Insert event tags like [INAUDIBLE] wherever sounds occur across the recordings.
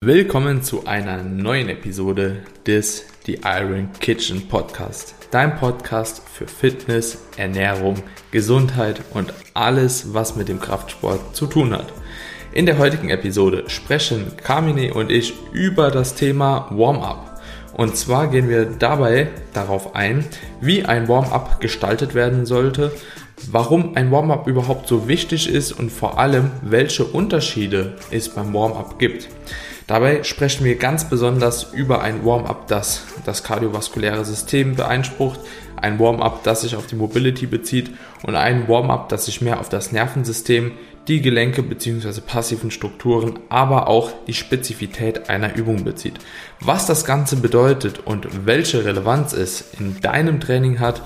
Willkommen zu einer neuen Episode des The Iron Kitchen Podcast. Dein Podcast für Fitness, Ernährung, Gesundheit und alles, was mit dem Kraftsport zu tun hat. In der heutigen Episode sprechen Carmine und ich über das Thema Warm-up. Und zwar gehen wir dabei darauf ein, wie ein Warm-up gestaltet werden sollte, warum ein Warm-up überhaupt so wichtig ist und vor allem, welche Unterschiede es beim Warm-up gibt. Dabei sprechen wir ganz besonders über ein Warm-up, das das kardiovaskuläre System beeinsprucht, ein Warm-up, das sich auf die Mobility bezieht und ein Warm-up, das sich mehr auf das Nervensystem, die Gelenke bzw. passiven Strukturen, aber auch die Spezifität einer Übung bezieht. Was das Ganze bedeutet und welche Relevanz es in deinem Training hat,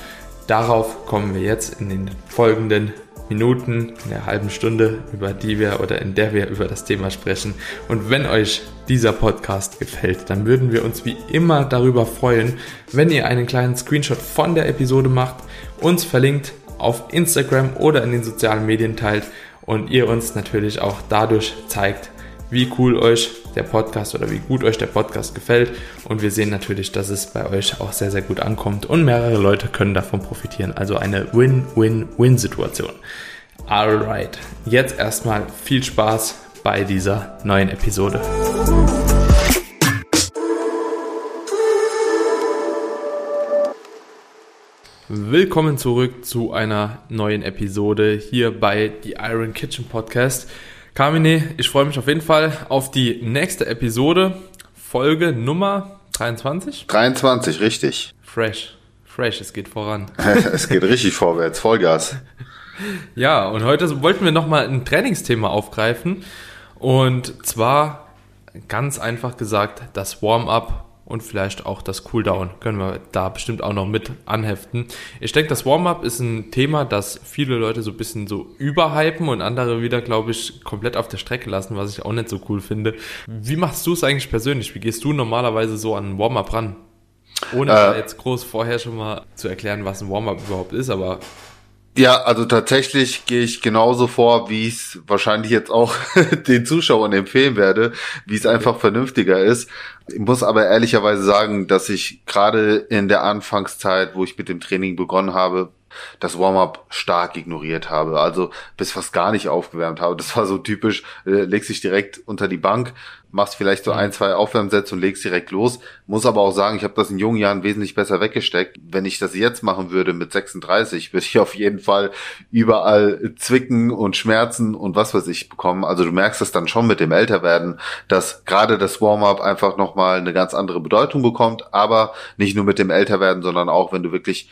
darauf kommen wir jetzt in den folgenden Minuten, in der halben Stunde, über die wir oder in der wir über das Thema sprechen. Und wenn euch dieser Podcast gefällt, dann würden wir uns wie immer darüber freuen, wenn ihr einen kleinen Screenshot von der Episode macht, uns verlinkt auf Instagram oder in den sozialen Medien teilt und ihr uns natürlich auch dadurch zeigt, wie cool euch der Podcast oder wie gut euch der Podcast gefällt. Und wir sehen natürlich, dass es bei euch auch sehr, sehr gut ankommt und mehrere Leute können davon profitieren. Also eine Win-Win-Win-Situation. Alright, jetzt erstmal viel Spaß bei dieser neuen Episode. Willkommen zurück zu einer neuen Episode hier bei The Iron Kitchen Podcast. Carmine, ich freue mich auf jeden Fall auf die nächste Episode, Folge Nummer 23. 23, richtig. Fresh, fresh, es geht voran. [LAUGHS] es geht richtig vorwärts, Vollgas. Ja, und heute wollten wir nochmal ein Trainingsthema aufgreifen. Und zwar ganz einfach gesagt, das Warm-up und vielleicht auch das Cooldown können wir da bestimmt auch noch mit anheften. Ich denke, das Warm-up ist ein Thema, das viele Leute so ein bisschen so überhypen und andere wieder, glaube ich, komplett auf der Strecke lassen, was ich auch nicht so cool finde. Wie machst du es eigentlich persönlich? Wie gehst du normalerweise so an ein Warm-up ran? Ohne äh, jetzt groß vorher schon mal zu erklären, was ein Warm-up überhaupt ist, aber ja, also tatsächlich gehe ich genauso vor, wie ich es wahrscheinlich jetzt auch [LAUGHS] den Zuschauern empfehlen werde, wie es einfach vernünftiger ist. Ich muss aber ehrlicherweise sagen, dass ich gerade in der Anfangszeit, wo ich mit dem Training begonnen habe, das Warm-up stark ignoriert habe, also bis fast gar nicht aufgewärmt habe. Das war so typisch, äh, legst dich direkt unter die Bank, machst vielleicht so ein, zwei Aufwärmsätze und legst direkt los. Muss aber auch sagen, ich habe das in jungen Jahren wesentlich besser weggesteckt. Wenn ich das jetzt machen würde mit 36, würde ich [LAUGHS] auf jeden Fall überall Zwicken und Schmerzen und was weiß ich bekommen. Also du merkst es dann schon mit dem Älterwerden, dass gerade das Warm-up einfach nochmal eine ganz andere Bedeutung bekommt, aber nicht nur mit dem Älterwerden, sondern auch, wenn du wirklich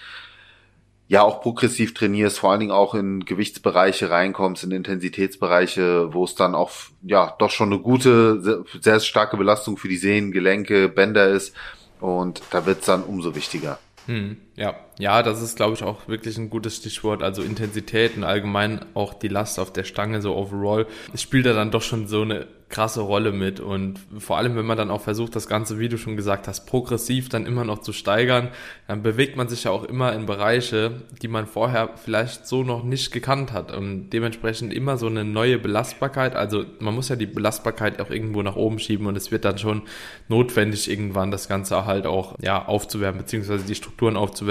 ja auch progressiv trainierst, vor allen Dingen auch in Gewichtsbereiche reinkommst, in Intensitätsbereiche, wo es dann auch ja doch schon eine gute, sehr, sehr starke Belastung für die Sehnen, Gelenke, Bänder ist. Und da wird's dann umso wichtiger. Hm, ja, ja, das ist, glaube ich, auch wirklich ein gutes Stichwort. Also Intensität und allgemein auch die Last auf der Stange, so overall. Spielt da dann doch schon so eine krasse Rolle mit und vor allem, wenn man dann auch versucht, das Ganze, wie du schon gesagt hast, progressiv dann immer noch zu steigern, dann bewegt man sich ja auch immer in Bereiche, die man vorher vielleicht so noch nicht gekannt hat und dementsprechend immer so eine neue Belastbarkeit. Also man muss ja die Belastbarkeit auch irgendwo nach oben schieben und es wird dann schon notwendig, irgendwann das Ganze halt auch ja aufzuwärmen, beziehungsweise die Strukturen aufzuwärmen.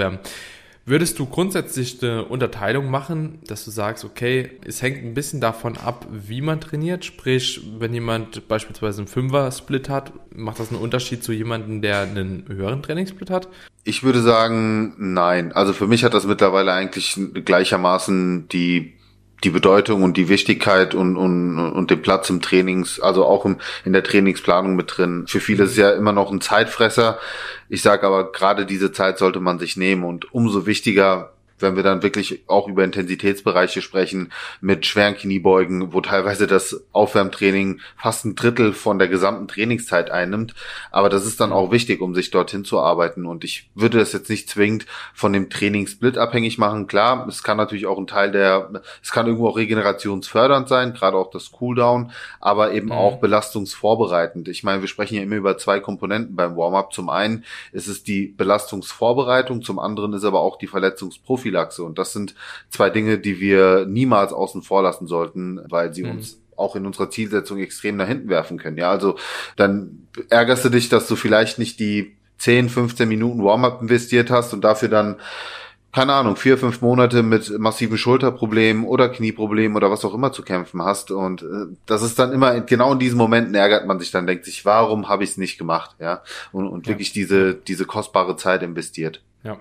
Würdest du grundsätzlich eine Unterteilung machen, dass du sagst, okay, es hängt ein bisschen davon ab, wie man trainiert? Sprich, wenn jemand beispielsweise einen Fünfer-Split hat, macht das einen Unterschied zu jemandem, der einen höheren Trainingssplit hat? Ich würde sagen, nein. Also für mich hat das mittlerweile eigentlich gleichermaßen die die Bedeutung und die Wichtigkeit und, und, und den Platz im Trainings, also auch im, in der Trainingsplanung mit drin. Für viele ist es ja immer noch ein Zeitfresser. Ich sage aber, gerade diese Zeit sollte man sich nehmen und umso wichtiger wenn wir dann wirklich auch über Intensitätsbereiche sprechen, mit schweren Kniebeugen, wo teilweise das Aufwärmtraining fast ein Drittel von der gesamten Trainingszeit einnimmt. Aber das ist dann auch wichtig, um sich dorthin zu arbeiten. Und ich würde das jetzt nicht zwingend von dem Trainingssplit abhängig machen. Klar, es kann natürlich auch ein Teil der, es kann irgendwo auch regenerationsfördernd sein, gerade auch das Cooldown, aber eben mhm. auch belastungsvorbereitend. Ich meine, wir sprechen ja immer über zwei Komponenten beim Warm-up. Zum einen ist es die Belastungsvorbereitung, zum anderen ist aber auch die Verletzungsprophylaxe. Und das sind zwei Dinge, die wir niemals außen vor lassen sollten, weil sie mhm. uns auch in unserer Zielsetzung extrem nach hinten werfen können. Ja, also dann ärgerst du dich, dass du vielleicht nicht die 10, 15 Minuten Warm-up investiert hast und dafür dann keine Ahnung, vier, fünf Monate mit massiven Schulterproblemen oder Knieproblemen oder was auch immer zu kämpfen hast. Und äh, das ist dann immer, genau in diesen Momenten ärgert man sich dann, denkt sich, warum habe ich es nicht gemacht? Ja. Und, und ja. wirklich diese, diese kostbare Zeit investiert. Ja.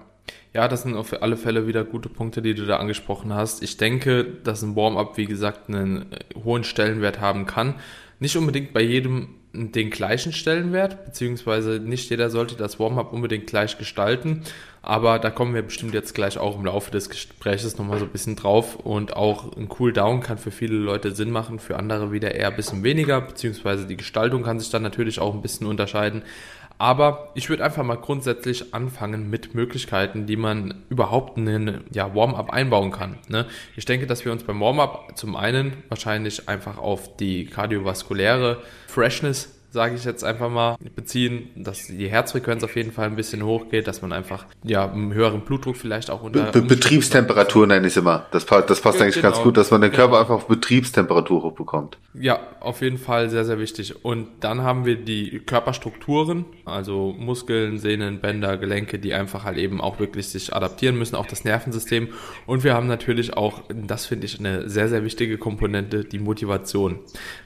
Ja, das sind auf alle Fälle wieder gute Punkte, die du da angesprochen hast. Ich denke, dass ein Warm-up, wie gesagt, einen äh, hohen Stellenwert haben kann. Nicht unbedingt bei jedem den gleichen Stellenwert, beziehungsweise nicht jeder sollte das Warm-up unbedingt gleich gestalten, aber da kommen wir bestimmt jetzt gleich auch im Laufe des Gesprächs nochmal so ein bisschen drauf und auch ein Cool-Down kann für viele Leute Sinn machen, für andere wieder eher ein bisschen weniger, beziehungsweise die Gestaltung kann sich dann natürlich auch ein bisschen unterscheiden, aber ich würde einfach mal grundsätzlich anfangen mit Möglichkeiten, die man überhaupt in einen ja, Warm-up einbauen kann. Ne? Ich denke, dass wir uns beim Warm-up zum einen wahrscheinlich einfach auf die kardiovaskuläre Freshness sage ich jetzt einfach mal, beziehen, dass die Herzfrequenz auf jeden Fall ein bisschen hochgeht, dass man einfach ja einen höheren Blutdruck vielleicht auch unter Be Betriebstemperatur nenne ich es immer. Das, das passt ja, eigentlich genau. ganz gut, dass man den Körper einfach auf Betriebstemperatur hochbekommt. Ja, auf jeden Fall sehr sehr wichtig. Und dann haben wir die Körperstrukturen, also Muskeln, Sehnen, Bänder, Gelenke, die einfach halt eben auch wirklich sich adaptieren müssen, auch das Nervensystem. Und wir haben natürlich auch, das finde ich eine sehr sehr wichtige Komponente, die Motivation.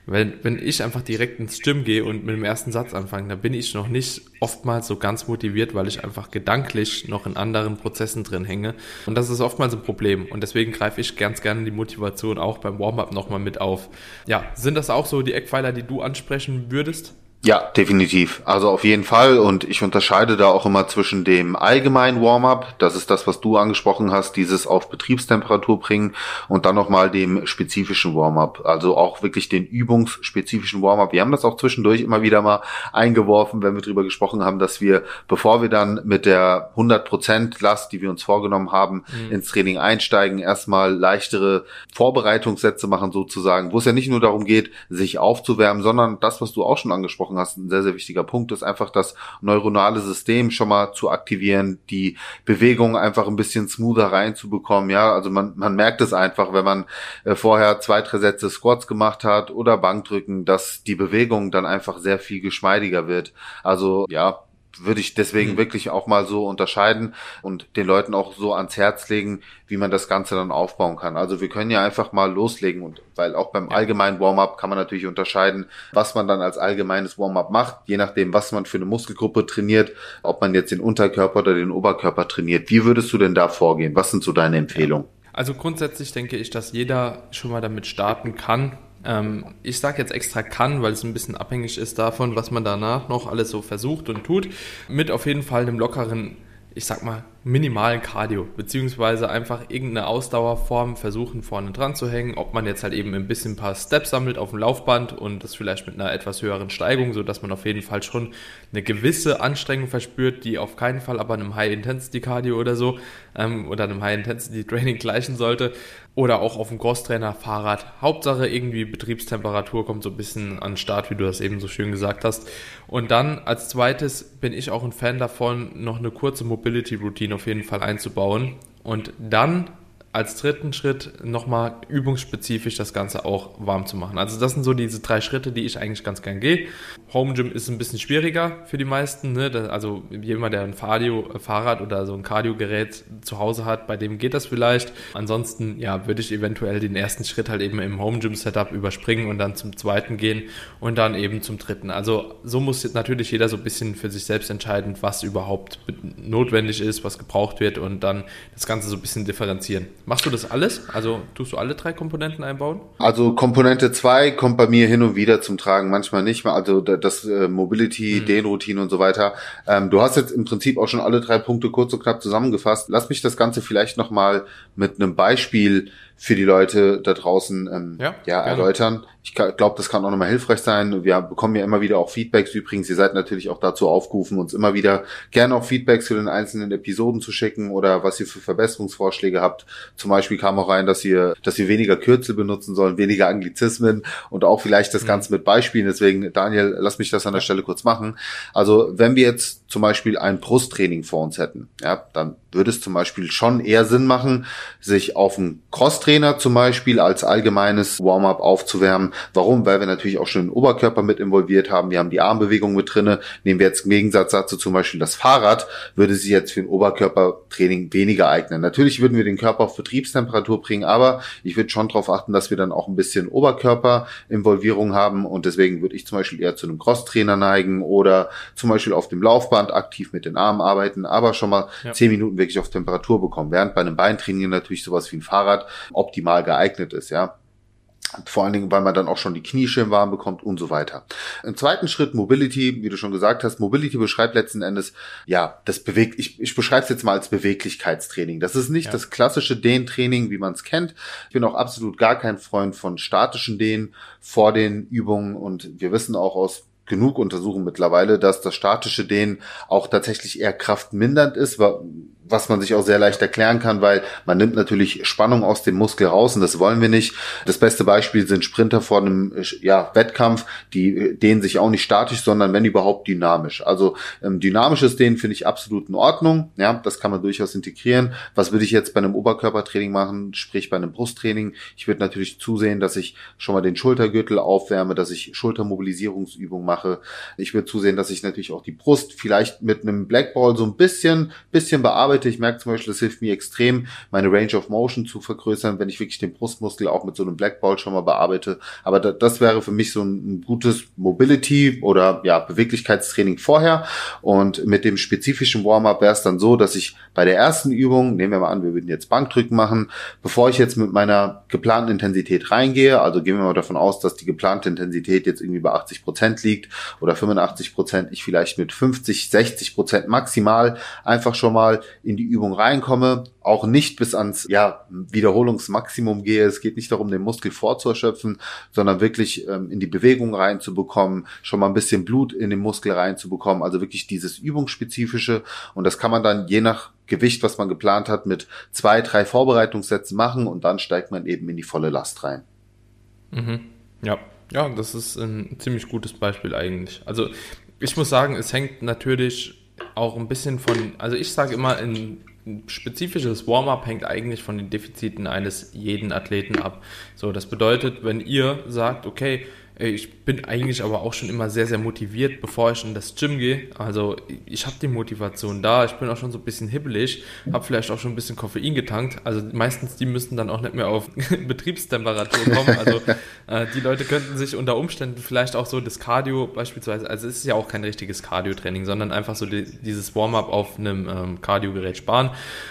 Wenn wenn ich einfach direkt ins Gym gehe und mit dem ersten Satz anfangen, da bin ich noch nicht oftmals so ganz motiviert, weil ich einfach gedanklich noch in anderen Prozessen drin hänge. Und das ist oftmals ein Problem. Und deswegen greife ich ganz gerne die Motivation auch beim Warm-up nochmal mit auf. Ja, sind das auch so die Eckpfeiler, die du ansprechen würdest? Ja, definitiv. Also auf jeden Fall. Und ich unterscheide da auch immer zwischen dem allgemeinen Warm-up, das ist das, was du angesprochen hast, dieses auf Betriebstemperatur bringen und dann nochmal dem spezifischen Warm-up. Also auch wirklich den übungsspezifischen Warm-up. Wir haben das auch zwischendurch immer wieder mal eingeworfen, wenn wir drüber gesprochen haben, dass wir, bevor wir dann mit der 100% Last, die wir uns vorgenommen haben, mhm. ins Training einsteigen, erstmal leichtere Vorbereitungssätze machen sozusagen, wo es ja nicht nur darum geht, sich aufzuwärmen, sondern das, was du auch schon angesprochen angesprochen hast, ein sehr, sehr wichtiger Punkt ist einfach das neuronale System schon mal zu aktivieren, die Bewegung einfach ein bisschen smoother reinzubekommen. Ja, also man, man merkt es einfach, wenn man äh, vorher zwei, drei Sätze Squats gemacht hat oder Bankdrücken, dass die Bewegung dann einfach sehr viel geschmeidiger wird. Also ja, würde ich deswegen mhm. wirklich auch mal so unterscheiden und den Leuten auch so ans Herz legen, wie man das Ganze dann aufbauen kann. Also wir können ja einfach mal loslegen und weil auch beim allgemeinen Warm-up kann man natürlich unterscheiden, was man dann als allgemeines Warm-up macht, je nachdem, was man für eine Muskelgruppe trainiert, ob man jetzt den Unterkörper oder den Oberkörper trainiert. Wie würdest du denn da vorgehen? Was sind so deine Empfehlungen? Also grundsätzlich denke ich, dass jeder schon mal damit starten kann, ähm, ich sage jetzt extra kann, weil es ein bisschen abhängig ist davon, was man danach noch alles so versucht und tut. Mit auf jeden Fall einem lockeren, ich sag mal, minimalen Cardio, beziehungsweise einfach irgendeine Ausdauerform versuchen vorne dran zu hängen, ob man jetzt halt eben ein bisschen ein paar Steps sammelt auf dem Laufband und das vielleicht mit einer etwas höheren Steigung, so dass man auf jeden Fall schon eine gewisse Anstrengung verspürt, die auf keinen Fall aber einem High-Intensity-Cardio oder so ähm, oder einem High-Intensity-Training gleichen sollte oder auch auf dem Crosstrainer, Fahrrad. Hauptsache irgendwie Betriebstemperatur kommt so ein bisschen an den Start, wie du das eben so schön gesagt hast. Und dann als zweites bin ich auch ein Fan davon, noch eine kurze Mobility-Routine auf jeden Fall einzubauen. Und dann als dritten Schritt nochmal übungsspezifisch das Ganze auch warm zu machen. Also das sind so diese drei Schritte, die ich eigentlich ganz gern gehe. Home Gym ist ein bisschen schwieriger für die meisten. Ne? Also jemand, der ein Fahrdio, Fahrrad oder so ein Cardio-Gerät zu Hause hat, bei dem geht das vielleicht. Ansonsten ja, würde ich eventuell den ersten Schritt halt eben im Home Gym Setup überspringen und dann zum zweiten gehen und dann eben zum dritten. Also so muss jetzt natürlich jeder so ein bisschen für sich selbst entscheiden, was überhaupt notwendig ist, was gebraucht wird und dann das Ganze so ein bisschen differenzieren. Machst du das alles? Also tust du alle drei Komponenten einbauen? Also Komponente 2 kommt bei mir hin und wieder zum Tragen, manchmal nicht. Also das äh, Mobility, mhm. Dehnroutine und so weiter. Ähm, du hast jetzt im Prinzip auch schon alle drei Punkte kurz und knapp zusammengefasst. Lass mich das Ganze vielleicht nochmal mit einem Beispiel für die Leute da draußen ähm, ja, ja erläutern. Ich glaube, das kann auch nochmal hilfreich sein. Wir bekommen ja immer wieder auch Feedbacks. Übrigens, ihr seid natürlich auch dazu aufgerufen, uns immer wieder gerne auch Feedbacks zu den einzelnen Episoden zu schicken oder was ihr für Verbesserungsvorschläge habt. Zum Beispiel kam auch rein, dass ihr, dass wir weniger Kürzel benutzen sollen, weniger Anglizismen und auch vielleicht das mhm. Ganze mit Beispielen. Deswegen, Daniel, lass mich das an der Stelle kurz machen. Also, wenn wir jetzt zum Beispiel ein Brusttraining vor uns hätten, ja, dann würde es zum Beispiel schon eher Sinn machen, sich auf einen Crosstrainer zum Beispiel als allgemeines Warm-up aufzuwärmen, Warum? Weil wir natürlich auch schon den Oberkörper mit involviert haben. Wir haben die Armbewegung mit drinne. Nehmen wir jetzt im Gegensatz dazu zum Beispiel das Fahrrad, würde sich jetzt für ein Oberkörpertraining weniger eignen. Natürlich würden wir den Körper auf Betriebstemperatur bringen, aber ich würde schon darauf achten, dass wir dann auch ein bisschen Oberkörperinvolvierung haben und deswegen würde ich zum Beispiel eher zu einem Crosstrainer neigen oder zum Beispiel auf dem Laufband aktiv mit den Armen arbeiten, aber schon mal ja. zehn Minuten wirklich auf Temperatur bekommen. Während bei einem Beintraining natürlich sowas wie ein Fahrrad optimal geeignet ist, ja. Vor allen Dingen, weil man dann auch schon die Knie schön warm bekommt und so weiter. Im zweiten Schritt Mobility, wie du schon gesagt hast, Mobility beschreibt letzten Endes, ja, das bewegt, ich, ich beschreibe es jetzt mal als Beweglichkeitstraining. Das ist nicht ja. das klassische Dehntraining, wie man es kennt. Ich bin auch absolut gar kein Freund von statischen Dehnen vor den Übungen und wir wissen auch aus genug Untersuchungen mittlerweile, dass das statische Dehnen auch tatsächlich eher kraftmindernd ist, was man sich auch sehr leicht erklären kann, weil man nimmt natürlich Spannung aus dem Muskel raus und das wollen wir nicht. Das beste Beispiel sind Sprinter vor einem ja, Wettkampf, die dehnen sich auch nicht statisch, sondern wenn überhaupt dynamisch. Also ähm, dynamisches Dehnen finde ich absolut in Ordnung. Ja, das kann man durchaus integrieren. Was würde ich jetzt bei einem Oberkörpertraining machen, sprich bei einem Brusttraining? Ich würde natürlich zusehen, dass ich schon mal den Schultergürtel aufwärme, dass ich Schultermobilisierungsübungen mache. Ich würde zusehen, dass ich natürlich auch die Brust vielleicht mit einem Blackball so ein bisschen, bisschen bearbeite arbeite. Ich merke zum Beispiel, das hilft mir extrem, meine Range of Motion zu vergrößern, wenn ich wirklich den Brustmuskel auch mit so einem Blackball schon mal bearbeite. Aber da, das wäre für mich so ein, ein gutes Mobility oder ja, Beweglichkeitstraining vorher. Und mit dem spezifischen Warm-up wäre es dann so, dass ich bei der ersten Übung, nehmen wir mal an, wir würden jetzt Bankdrücken machen, bevor ich jetzt mit meiner geplanten Intensität reingehe, also gehen wir mal davon aus, dass die geplante Intensität jetzt irgendwie bei 80 Prozent liegt oder 85 Prozent, ich vielleicht mit 50, 60 Prozent maximal einfach schon mal in die Übung reinkomme, auch nicht bis ans ja, Wiederholungsmaximum gehe. Es geht nicht darum, den Muskel vorzuerschöpfen, sondern wirklich ähm, in die Bewegung reinzubekommen, schon mal ein bisschen Blut in den Muskel reinzubekommen, also wirklich dieses Übungsspezifische. Und das kann man dann je nach Gewicht, was man geplant hat, mit zwei, drei Vorbereitungssätzen machen und dann steigt man eben in die volle Last rein. Mhm. Ja, ja, das ist ein ziemlich gutes Beispiel eigentlich. Also ich muss sagen, es hängt natürlich auch ein bisschen von, also ich sage immer, ein spezifisches Warm-up hängt eigentlich von den Defiziten eines jeden Athleten ab. So, das bedeutet, wenn ihr sagt, okay, ich bin eigentlich aber auch schon immer sehr, sehr motiviert, bevor ich in das Gym gehe. Also ich habe die Motivation da, ich bin auch schon so ein bisschen hibbelig, habe vielleicht auch schon ein bisschen Koffein getankt. Also meistens die müssen dann auch nicht mehr auf [LAUGHS] Betriebstemperatur kommen. Also äh, die Leute könnten sich unter Umständen vielleicht auch so das Cardio beispielsweise, also es ist ja auch kein richtiges Cardio-Training, sondern einfach so die, dieses Warm-up auf einem ähm, Cardio-Gerät sparen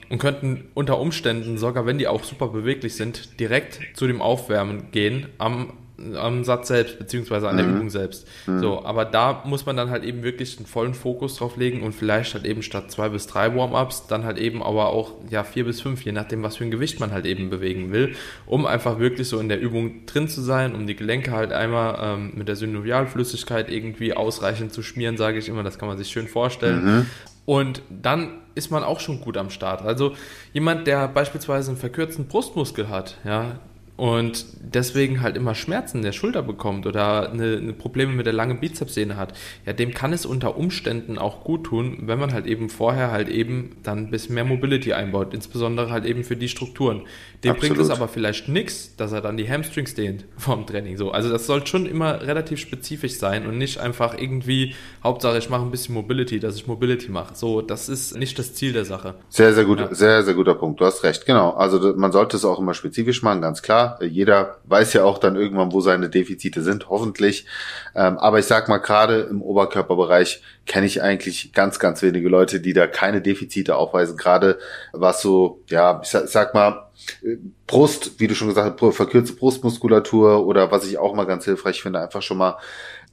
und könnten unter Umständen sogar, wenn die auch super beweglich sind, direkt zu dem Aufwärmen gehen am am Satz selbst, beziehungsweise an der mhm. Übung selbst. Mhm. So, aber da muss man dann halt eben wirklich einen vollen Fokus drauf legen und vielleicht halt eben statt zwei bis drei Warm-ups dann halt eben aber auch ja vier bis fünf, je nachdem, was für ein Gewicht man halt eben bewegen will, um einfach wirklich so in der Übung drin zu sein, um die Gelenke halt einmal ähm, mit der Synovialflüssigkeit irgendwie ausreichend zu schmieren, sage ich immer, das kann man sich schön vorstellen. Mhm. Und dann ist man auch schon gut am Start. Also jemand, der beispielsweise einen verkürzten Brustmuskel hat, ja, und deswegen halt immer Schmerzen in der Schulter bekommt oder eine, eine Probleme mit der langen Bizepssehne hat, ja, dem kann es unter Umständen auch gut tun, wenn man halt eben vorher halt eben dann ein bisschen mehr Mobility einbaut, insbesondere halt eben für die Strukturen. Dem Absolut. bringt es aber vielleicht nichts, dass er dann die Hamstrings dehnt [LAUGHS] vom Training so. Also das soll schon immer relativ spezifisch sein und nicht einfach irgendwie Hauptsache ich mache ein bisschen Mobility, dass ich Mobility mache. So, das ist nicht das Ziel der Sache. Sehr, sehr gut, ja. sehr, sehr guter Punkt. Du hast recht. Genau. Also man sollte es auch immer spezifisch machen, ganz klar jeder weiß ja auch dann irgendwann, wo seine Defizite sind, hoffentlich. Ähm, aber ich sag mal, gerade im Oberkörperbereich kenne ich eigentlich ganz, ganz wenige Leute, die da keine Defizite aufweisen. Gerade was so, ja, ich sag, sag mal, Brust, wie du schon gesagt hast, verkürzte Brustmuskulatur oder was ich auch mal ganz hilfreich finde, einfach schon mal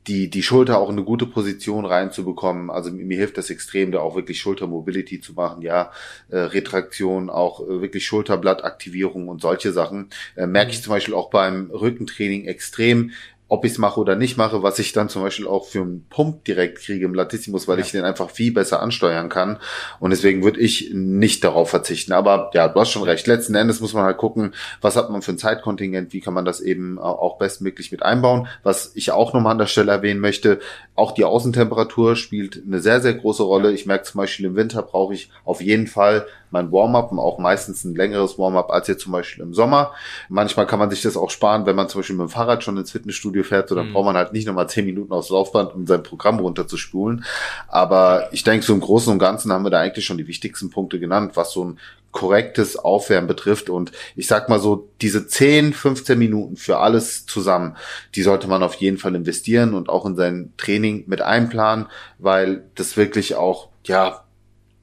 die, die Schulter auch in eine gute Position reinzubekommen. Also mir hilft das extrem, da auch wirklich Schultermobility zu machen, ja, äh, Retraktion, auch äh, wirklich Schulterblattaktivierung und solche Sachen. Äh, merke ich mhm. zum Beispiel auch beim Rückentraining extrem, ob ich es mache oder nicht mache, was ich dann zum Beispiel auch für einen Pump direkt kriege im Latissimus, weil ja. ich den einfach viel besser ansteuern kann. Und deswegen würde ich nicht darauf verzichten. Aber ja, du hast schon recht. Letzten Endes muss man halt gucken, was hat man für ein Zeitkontingent, wie kann man das eben auch bestmöglich mit einbauen. Was ich auch nochmal an der Stelle erwähnen möchte, auch die Außentemperatur spielt eine sehr, sehr große Rolle. Ich merke zum Beispiel im Winter brauche ich auf jeden Fall mein Warm-up und auch meistens ein längeres Warm-up als jetzt zum Beispiel im Sommer. Manchmal kann man sich das auch sparen, wenn man zum Beispiel mit dem Fahrrad schon ins Fitnessstudio fährt, so dann mhm. braucht man halt nicht nochmal zehn Minuten aufs Laufband, um sein Programm runterzuspulen. Aber ich denke, so im Großen und Ganzen haben wir da eigentlich schon die wichtigsten Punkte genannt, was so ein korrektes Aufwärmen betrifft. Und ich sag mal so, diese 10, 15 Minuten für alles zusammen, die sollte man auf jeden Fall investieren und auch in sein Training mit einplanen, weil das wirklich auch, ja,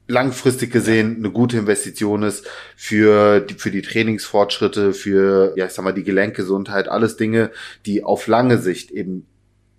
langfristig gesehen eine gute Investition ist für die, für die Trainingsfortschritte, für, ja, ich sag mal, die Gelenkgesundheit, alles Dinge, die auf lange Sicht eben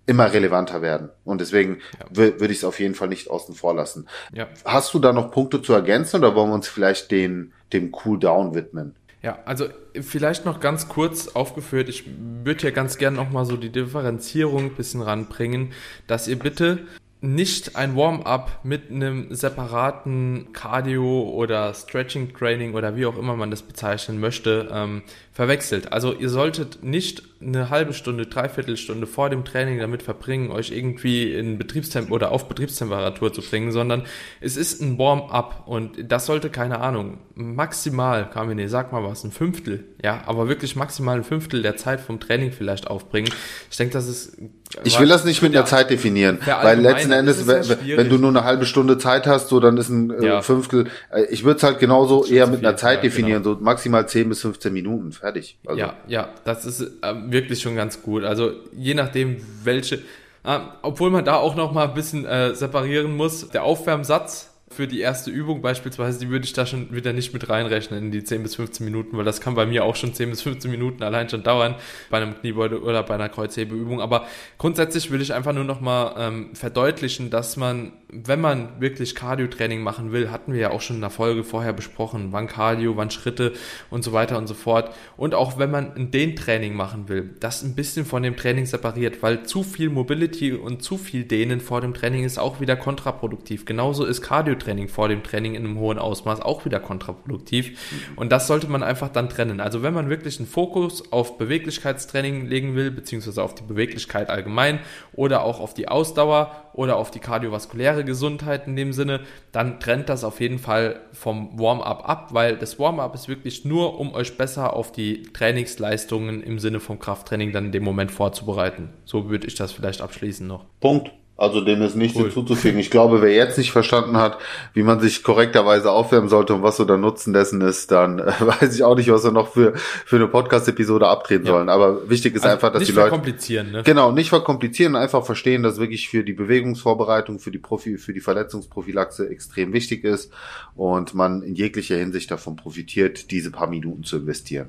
immer relevanter werden. Und deswegen ja. würde ich es auf jeden Fall nicht außen vor lassen. Ja. Hast du da noch Punkte zu ergänzen oder wollen wir uns vielleicht den, dem Cooldown widmen? Ja, also vielleicht noch ganz kurz aufgeführt, ich würde ja ganz gerne nochmal so die Differenzierung ein bisschen ranbringen, dass ihr bitte nicht ein Warm-up mit einem separaten Cardio oder Stretching Training oder wie auch immer man das bezeichnen möchte, ähm, verwechselt. Also ihr solltet nicht eine halbe Stunde, dreiviertel Stunde vor dem Training damit verbringen, euch irgendwie in Betriebstemp oder auf Betriebstemperatur zu bringen, sondern es ist ein Warm-up und das sollte, keine Ahnung, maximal, Carmine, sag mal was, ein Fünftel, ja, aber wirklich maximal ein Fünftel der Zeit vom Training vielleicht aufbringen. Ich denke, das ist ich will das nicht mit der Zeit definieren, weil letzten Endes, wenn, wenn, du nur eine halbe Stunde Zeit hast, so dann ist ein äh, ja. Fünftel. Äh, ich würde es halt genauso eher mit einer Zeit ja, definieren, genau. so maximal 10 bis 15 Minuten, fertig. Also. Ja, ja, das ist äh, wirklich schon ganz gut. Also je nachdem, welche, äh, obwohl man da auch noch mal ein bisschen äh, separieren muss, der Aufwärmsatz für die erste Übung beispielsweise, die würde ich da schon wieder nicht mit reinrechnen in die 10 bis 15 Minuten, weil das kann bei mir auch schon 10 bis 15 Minuten allein schon dauern bei einem Kniebeuge oder bei einer Kreuzhebeübung. Aber grundsätzlich will ich einfach nur nochmal ähm, verdeutlichen, dass man, wenn man wirklich Cardio-Training machen will, hatten wir ja auch schon in der Folge vorher besprochen, wann Cardio, wann Schritte und so weiter und so fort. Und auch wenn man ein Dehntraining machen will, das ein bisschen von dem Training separiert, weil zu viel Mobility und zu viel Dehnen vor dem Training ist auch wieder kontraproduktiv. Genauso ist Cardio Training vor dem Training in einem hohen Ausmaß auch wieder kontraproduktiv. Und das sollte man einfach dann trennen. Also wenn man wirklich einen Fokus auf Beweglichkeitstraining legen will, beziehungsweise auf die Beweglichkeit allgemein oder auch auf die Ausdauer oder auf die kardiovaskuläre Gesundheit in dem Sinne, dann trennt das auf jeden Fall vom Warm-up ab, weil das Warm-up ist wirklich nur, um euch besser auf die Trainingsleistungen im Sinne vom Krafttraining dann in dem Moment vorzubereiten. So würde ich das vielleicht abschließen noch. Punkt. Also dem ist nichts cool. hinzuzufügen. Ich glaube, wer jetzt nicht verstanden hat, wie man sich korrekterweise aufwärmen sollte und was so der Nutzen dessen ist, dann äh, [LAUGHS] weiß ich auch nicht, was wir noch für, für eine Podcast-Episode abdrehen ja. sollen. Aber wichtig ist also einfach, dass die Leute... Nicht verkomplizieren, ne? Genau, nicht verkomplizieren, einfach verstehen, dass wirklich für die Bewegungsvorbereitung, für die Profi, für die Verletzungsprophylaxe extrem wichtig ist und man in jeglicher Hinsicht davon profitiert, diese paar Minuten zu investieren.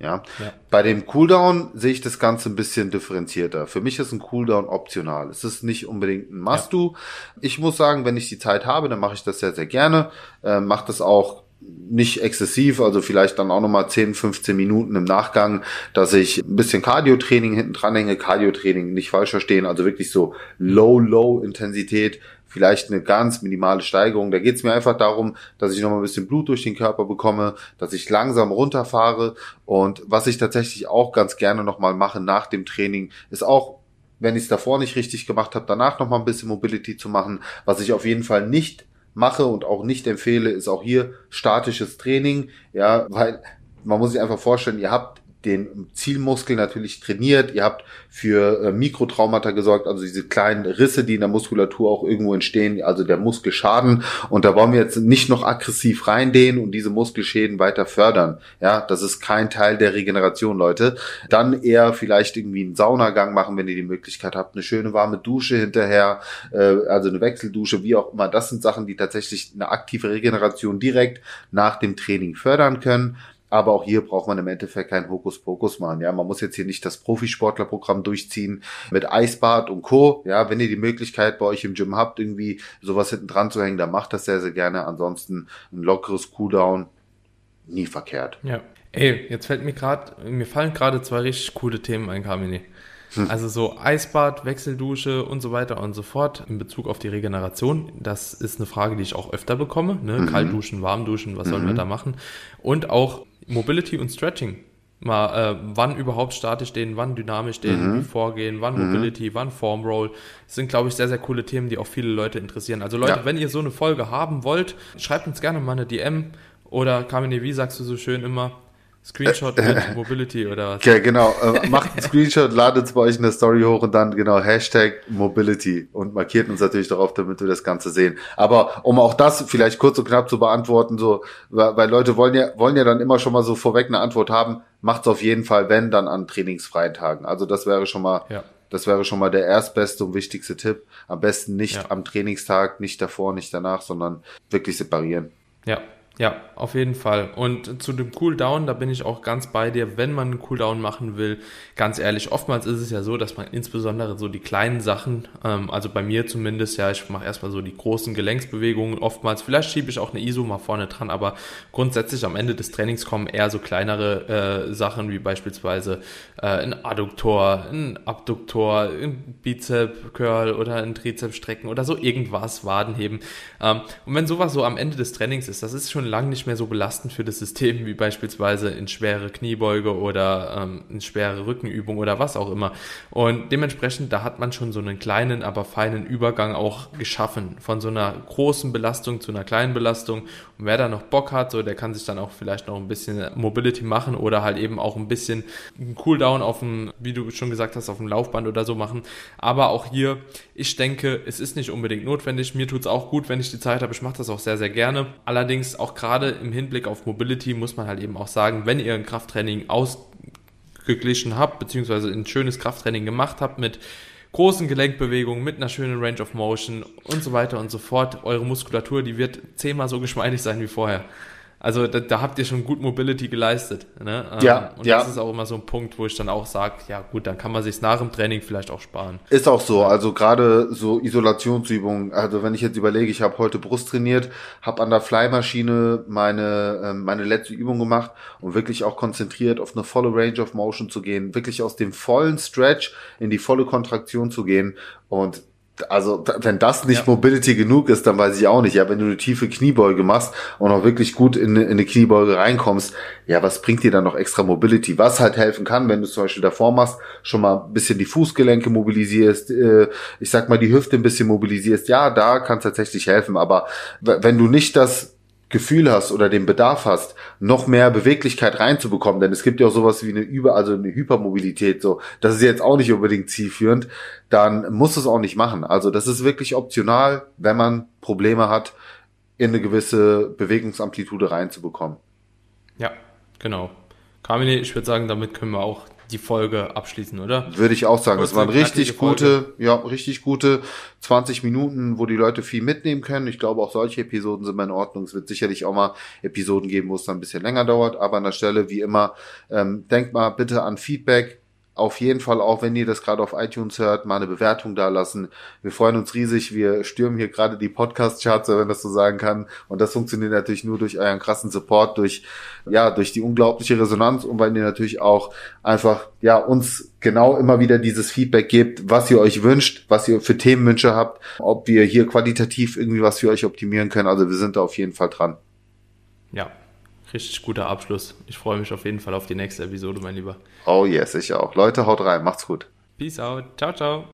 Ja? ja. Bei dem Cooldown sehe ich das Ganze ein bisschen differenzierter. Für mich ist ein Cooldown optional. Es ist nicht unbedingt ein Must-Do. Ja. Ich muss sagen, wenn ich die Zeit habe, dann mache ich das sehr, sehr gerne. Äh, mache das auch nicht exzessiv, also vielleicht dann auch nochmal 10, 15 Minuten im Nachgang, dass ich ein bisschen Cardio-Training hinten dran hänge. Cardio-Training nicht falsch verstehen, also wirklich so low, low Intensität, vielleicht eine ganz minimale Steigerung. Da geht es mir einfach darum, dass ich nochmal ein bisschen Blut durch den Körper bekomme, dass ich langsam runterfahre. Und was ich tatsächlich auch ganz gerne nochmal mache nach dem Training, ist auch, wenn ich es davor nicht richtig gemacht habe, danach nochmal ein bisschen Mobility zu machen. Was ich auf jeden Fall nicht mache und auch nicht empfehle, ist auch hier statisches Training. Ja, weil man muss sich einfach vorstellen, ihr habt den Zielmuskel natürlich trainiert, ihr habt für äh, Mikrotraumata gesorgt, also diese kleinen Risse, die in der Muskulatur auch irgendwo entstehen, also der Muskelschaden. Und da wollen wir jetzt nicht noch aggressiv reindehnen und diese Muskelschäden weiter fördern. Ja, das ist kein Teil der Regeneration, Leute. Dann eher vielleicht irgendwie einen Saunagang machen, wenn ihr die Möglichkeit habt, eine schöne warme Dusche hinterher, äh, also eine Wechseldusche, wie auch immer. Das sind Sachen, die tatsächlich eine aktive Regeneration direkt nach dem Training fördern können. Aber auch hier braucht man im Endeffekt keinen Hokuspokus machen. Ja, man muss jetzt hier nicht das Profisportlerprogramm durchziehen mit Eisbad und Co. Ja, wenn ihr die Möglichkeit bei euch im Gym habt, irgendwie sowas hinten dran zu hängen, dann macht das sehr, sehr gerne. Ansonsten ein lockeres Cooldown nie verkehrt. Ja. Ey, jetzt fällt mir gerade, mir fallen gerade zwei richtig coole Themen ein, Carmini. Hm. Also so Eisbad, Wechseldusche und so weiter und so fort in Bezug auf die Regeneration. Das ist eine Frage, die ich auch öfter bekomme. Ne? Mhm. Kalt duschen, warm duschen, was mhm. sollen wir mhm. da machen? Und auch Mobility und Stretching. Mal, äh, wann überhaupt statisch stehen, wann dynamisch stehen, mhm. wie vorgehen, wann mhm. Mobility, wann Form Roll. Das sind, glaube ich, sehr, sehr coole Themen, die auch viele Leute interessieren. Also Leute, ja. wenn ihr so eine Folge haben wollt, schreibt uns gerne mal eine DM oder Carmine, wie sagst du so schön immer, Screenshot mit [LAUGHS] Mobility oder was? Okay, genau. Äh, macht einen Screenshot, ladet es bei euch in der Story hoch und dann genau Hashtag Mobility und markiert uns natürlich darauf, damit wir das Ganze sehen. Aber um auch das vielleicht kurz und knapp zu beantworten, so, weil, weil Leute wollen ja, wollen ja dann immer schon mal so vorweg eine Antwort haben, macht's auf jeden Fall, wenn, dann an trainingsfreien Tagen. Also das wäre schon mal, ja. das wäre schon mal der erstbeste und wichtigste Tipp. Am besten nicht ja. am Trainingstag, nicht davor, nicht danach, sondern wirklich separieren. Ja, ja, auf jeden Fall. Und zu dem Cooldown, da bin ich auch ganz bei dir, wenn man einen Cooldown machen will, ganz ehrlich, oftmals ist es ja so, dass man insbesondere so die kleinen Sachen, ähm, also bei mir zumindest, ja, ich mache erstmal so die großen Gelenksbewegungen, oftmals, vielleicht schiebe ich auch eine ISO mal vorne dran, aber grundsätzlich am Ende des Trainings kommen eher so kleinere äh, Sachen, wie beispielsweise äh, ein Adduktor, ein Abduktor, ein Bizep Curl oder ein Trizep strecken oder so irgendwas, Wadenheben. Ähm, und wenn sowas so am Ende des Trainings ist, das ist schon lang nicht mehr so belastend für das System wie beispielsweise in schwere Kniebeuge oder ähm, in schwere Rückenübung oder was auch immer. Und dementsprechend, da hat man schon so einen kleinen, aber feinen Übergang auch geschaffen von so einer großen Belastung zu einer kleinen Belastung. Und wer da noch Bock hat, so der kann sich dann auch vielleicht noch ein bisschen Mobility machen oder halt eben auch ein bisschen Cooldown auf dem, wie du schon gesagt hast, auf dem Laufband oder so machen. Aber auch hier, ich denke, es ist nicht unbedingt notwendig. Mir tut es auch gut, wenn ich die Zeit habe. Ich mache das auch sehr, sehr gerne. Allerdings auch gerade im Hinblick auf Mobility muss man halt eben auch sagen, wenn ihr ein Krafttraining ausgeglichen habt, beziehungsweise ein schönes Krafttraining gemacht habt mit großen Gelenkbewegungen, mit einer schönen Range of Motion und so weiter und so fort, eure Muskulatur, die wird zehnmal so geschmeidig sein wie vorher. Also da, da, habt ihr schon gut Mobility geleistet. Ne? Ähm, ja. Und ja. das ist auch immer so ein Punkt, wo ich dann auch sage, ja gut, dann kann man sich nach dem Training vielleicht auch sparen. Ist auch so. Also gerade so Isolationsübungen. Also wenn ich jetzt überlege, ich habe heute Brust trainiert, habe an der Flymaschine meine ähm, meine letzte Übung gemacht und wirklich auch konzentriert auf eine volle Range of Motion zu gehen, wirklich aus dem vollen Stretch in die volle Kontraktion zu gehen und also wenn das nicht ja. Mobility genug ist, dann weiß ich auch nicht. Ja, wenn du eine tiefe Kniebeuge machst und auch wirklich gut in, in eine Kniebeuge reinkommst, ja, was bringt dir dann noch extra Mobility? Was halt helfen kann, wenn du zum Beispiel davor machst, schon mal ein bisschen die Fußgelenke mobilisierst, äh, ich sag mal die Hüfte ein bisschen mobilisierst, ja, da kann es tatsächlich helfen. Aber wenn du nicht das Gefühl hast oder den Bedarf hast, noch mehr Beweglichkeit reinzubekommen, denn es gibt ja auch sowas wie eine Über, also eine Hypermobilität, so, das ist jetzt auch nicht unbedingt zielführend, dann muss es auch nicht machen. Also das ist wirklich optional, wenn man Probleme hat, in eine gewisse Bewegungsamplitude reinzubekommen. Ja, genau. Carmine, ich würde sagen, damit können wir auch die Folge abschließen, oder? Würde ich auch sagen. Das waren richtig gute, Folge. ja, richtig gute 20 Minuten, wo die Leute viel mitnehmen können. Ich glaube, auch solche Episoden sind mal in Ordnung. Es wird sicherlich auch mal Episoden geben, wo es dann ein bisschen länger dauert. Aber an der Stelle, wie immer, ähm, denkt mal bitte an Feedback auf jeden Fall auch, wenn ihr das gerade auf iTunes hört, mal eine Bewertung da lassen. Wir freuen uns riesig. Wir stürmen hier gerade die Podcast-Charts, wenn das so sagen kann. Und das funktioniert natürlich nur durch euren krassen Support, durch, ja, durch die unglaubliche Resonanz und weil ihr natürlich auch einfach, ja, uns genau immer wieder dieses Feedback gebt, was ihr euch wünscht, was ihr für Themenwünsche habt, ob wir hier qualitativ irgendwie was für euch optimieren können. Also wir sind da auf jeden Fall dran. Ja, Richtig guter Abschluss. Ich freue mich auf jeden Fall auf die nächste Episode, mein Lieber. Oh yes, ich auch. Leute, haut rein. Macht's gut. Peace out. Ciao, ciao.